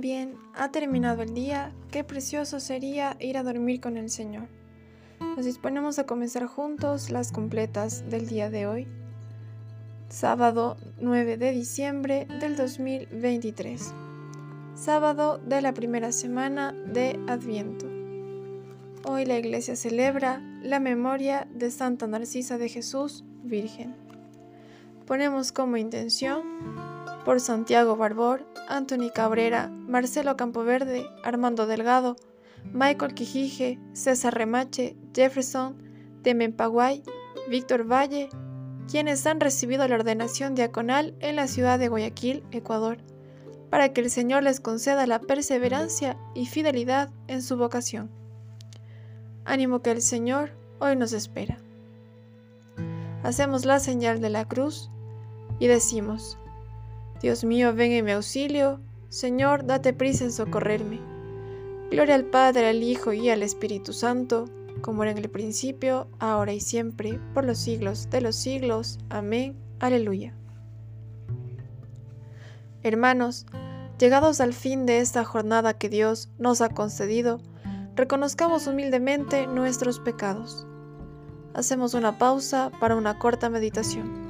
Bien, ha terminado el día, qué precioso sería ir a dormir con el Señor. Nos disponemos a comenzar juntos las completas del día de hoy, sábado 9 de diciembre del 2023, sábado de la primera semana de Adviento. Hoy la iglesia celebra la memoria de Santa Narcisa de Jesús, Virgen. Ponemos como intención por Santiago Barbor, Anthony Cabrera, Marcelo Campoverde, Armando Delgado, Michael Quijije, César Remache, Jefferson, Temen Paguay, Víctor Valle, quienes han recibido la ordenación diaconal en la ciudad de Guayaquil, Ecuador, para que el Señor les conceda la perseverancia y fidelidad en su vocación. Ánimo que el Señor hoy nos espera. Hacemos la señal de la cruz y decimos, Dios mío, ven en mi auxilio, Señor, date prisa en socorrerme. Gloria al Padre, al Hijo y al Espíritu Santo, como era en el principio, ahora y siempre, por los siglos de los siglos. Amén. Aleluya. Hermanos, llegados al fin de esta jornada que Dios nos ha concedido, reconozcamos humildemente nuestros pecados. Hacemos una pausa para una corta meditación.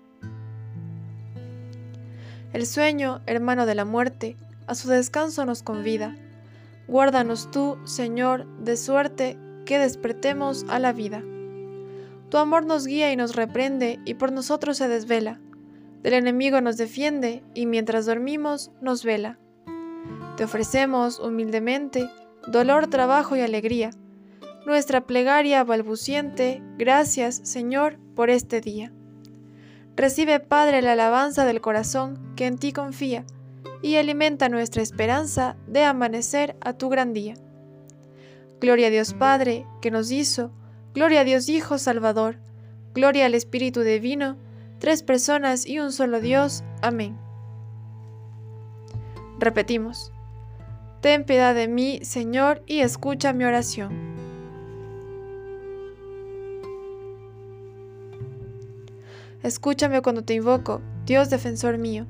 El sueño, hermano de la muerte, a su descanso nos convida. Guárdanos tú, Señor, de suerte que despertemos a la vida. Tu amor nos guía y nos reprende y por nosotros se desvela. Del enemigo nos defiende y mientras dormimos nos vela. Te ofrecemos humildemente dolor, trabajo y alegría. Nuestra plegaria balbuciente, gracias, Señor, por este día. Recibe, Padre, la alabanza del corazón que en ti confía y alimenta nuestra esperanza de amanecer a tu gran día. Gloria a Dios Padre, que nos hizo, gloria a Dios Hijo Salvador, gloria al Espíritu Divino, tres personas y un solo Dios. Amén. Repetimos. Ten piedad de mí, Señor, y escucha mi oración. Escúchame cuando te invoco, Dios defensor mío.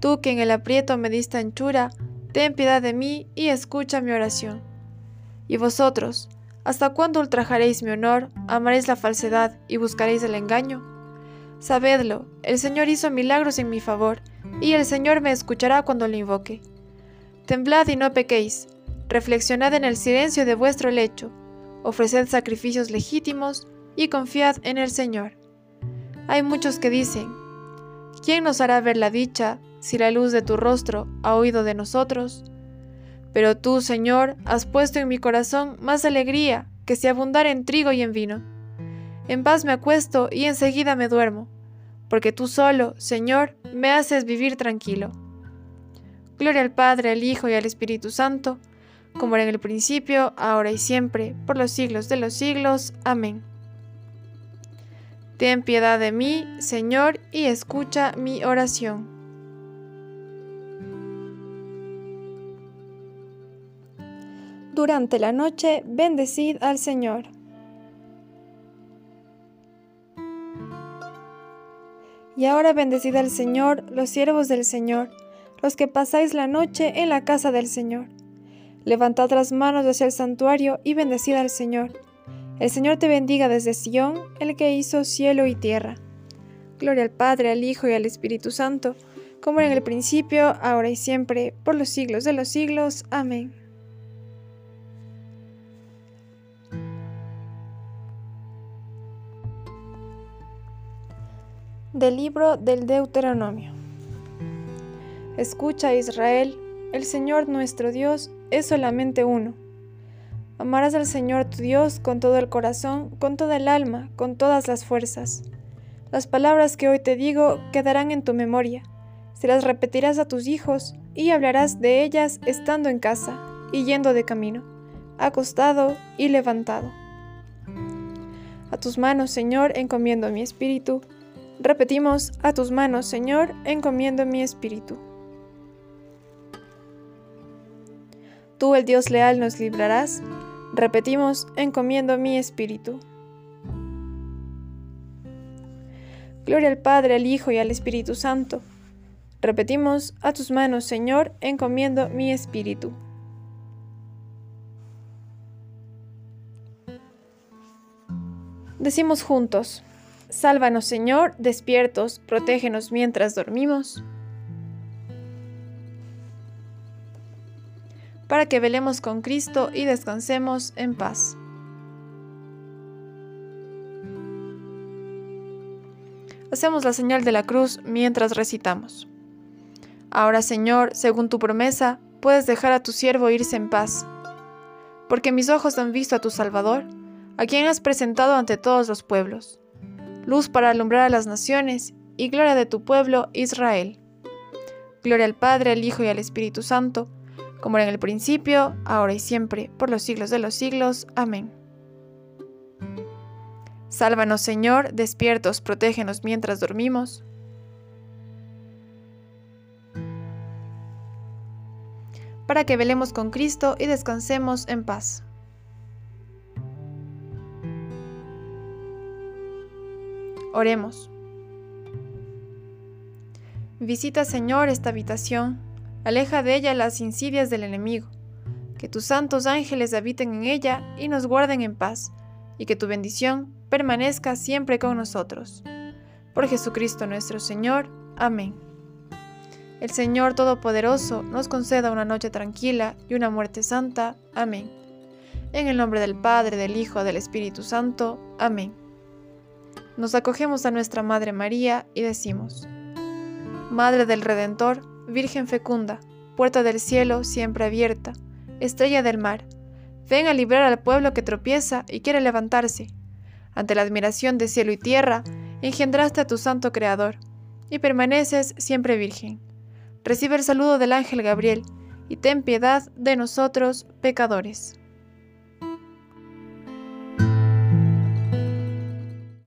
Tú que en el aprieto me diste anchura, ten piedad de mí y escucha mi oración. Y vosotros, ¿hasta cuándo ultrajaréis mi honor, amaréis la falsedad y buscaréis el engaño? Sabedlo, el Señor hizo milagros en mi favor, y el Señor me escuchará cuando le invoque. Temblad y no pequéis, reflexionad en el silencio de vuestro lecho, ofreced sacrificios legítimos y confiad en el Señor. Hay muchos que dicen, ¿quién nos hará ver la dicha si la luz de tu rostro ha oído de nosotros? Pero tú, Señor, has puesto en mi corazón más alegría que si abundara en trigo y en vino. En paz me acuesto y enseguida me duermo, porque tú solo, Señor, me haces vivir tranquilo. Gloria al Padre, al Hijo y al Espíritu Santo, como era en el principio, ahora y siempre, por los siglos de los siglos. Amén. Ten piedad de mí, Señor, y escucha mi oración. Durante la noche, bendecid al Señor. Y ahora bendecid al Señor, los siervos del Señor, los que pasáis la noche en la casa del Señor. Levantad las manos hacia el santuario y bendecid al Señor el Señor te bendiga desde Sión, el que hizo cielo y tierra. Gloria al Padre, al Hijo y al Espíritu Santo, como era en el principio, ahora y siempre, por los siglos de los siglos. Amén. Del libro del Deuteronomio. Escucha Israel, el Señor nuestro Dios es solamente uno. Amarás al Señor tu Dios con todo el corazón, con toda el alma, con todas las fuerzas. Las palabras que hoy te digo quedarán en tu memoria. Se las repetirás a tus hijos y hablarás de ellas estando en casa y yendo de camino, acostado y levantado. A tus manos, Señor, encomiendo mi espíritu. Repetimos, a tus manos, Señor, encomiendo mi espíritu. Tú, el Dios leal, nos librarás. Repetimos, encomiendo mi espíritu. Gloria al Padre, al Hijo y al Espíritu Santo. Repetimos, a tus manos, Señor, encomiendo mi espíritu. Decimos juntos, Sálvanos, Señor, despiertos, protégenos mientras dormimos. Para que velemos con Cristo y descansemos en paz. Hacemos la señal de la cruz mientras recitamos. Ahora, Señor, según tu promesa, puedes dejar a tu siervo irse en paz, porque mis ojos han visto a tu Salvador, a quien has presentado ante todos los pueblos, luz para alumbrar a las naciones y gloria de tu pueblo Israel. Gloria al Padre, al Hijo y al Espíritu Santo, como era en el principio, ahora y siempre, por los siglos de los siglos. Amén. Sálvanos, Señor, despiertos, protégenos mientras dormimos. Para que velemos con Cristo y descansemos en paz. Oremos. Visita, Señor, esta habitación, aleja de ella las insidias del enemigo, que tus santos ángeles habiten en ella y nos guarden en paz, y que tu bendición permanezca siempre con nosotros. Por Jesucristo nuestro Señor. Amén. El Señor Todopoderoso nos conceda una noche tranquila y una muerte santa. Amén. En el nombre del Padre, del Hijo, del Espíritu Santo. Amén. Nos acogemos a nuestra Madre María y decimos, Madre del Redentor, Virgen fecunda, puerta del cielo siempre abierta, estrella del mar, ven a librar al pueblo que tropieza y quiere levantarse ante la admiración de cielo y tierra, engendraste a tu santo Creador, y permaneces siempre virgen. Recibe el saludo del ángel Gabriel, y ten piedad de nosotros, pecadores.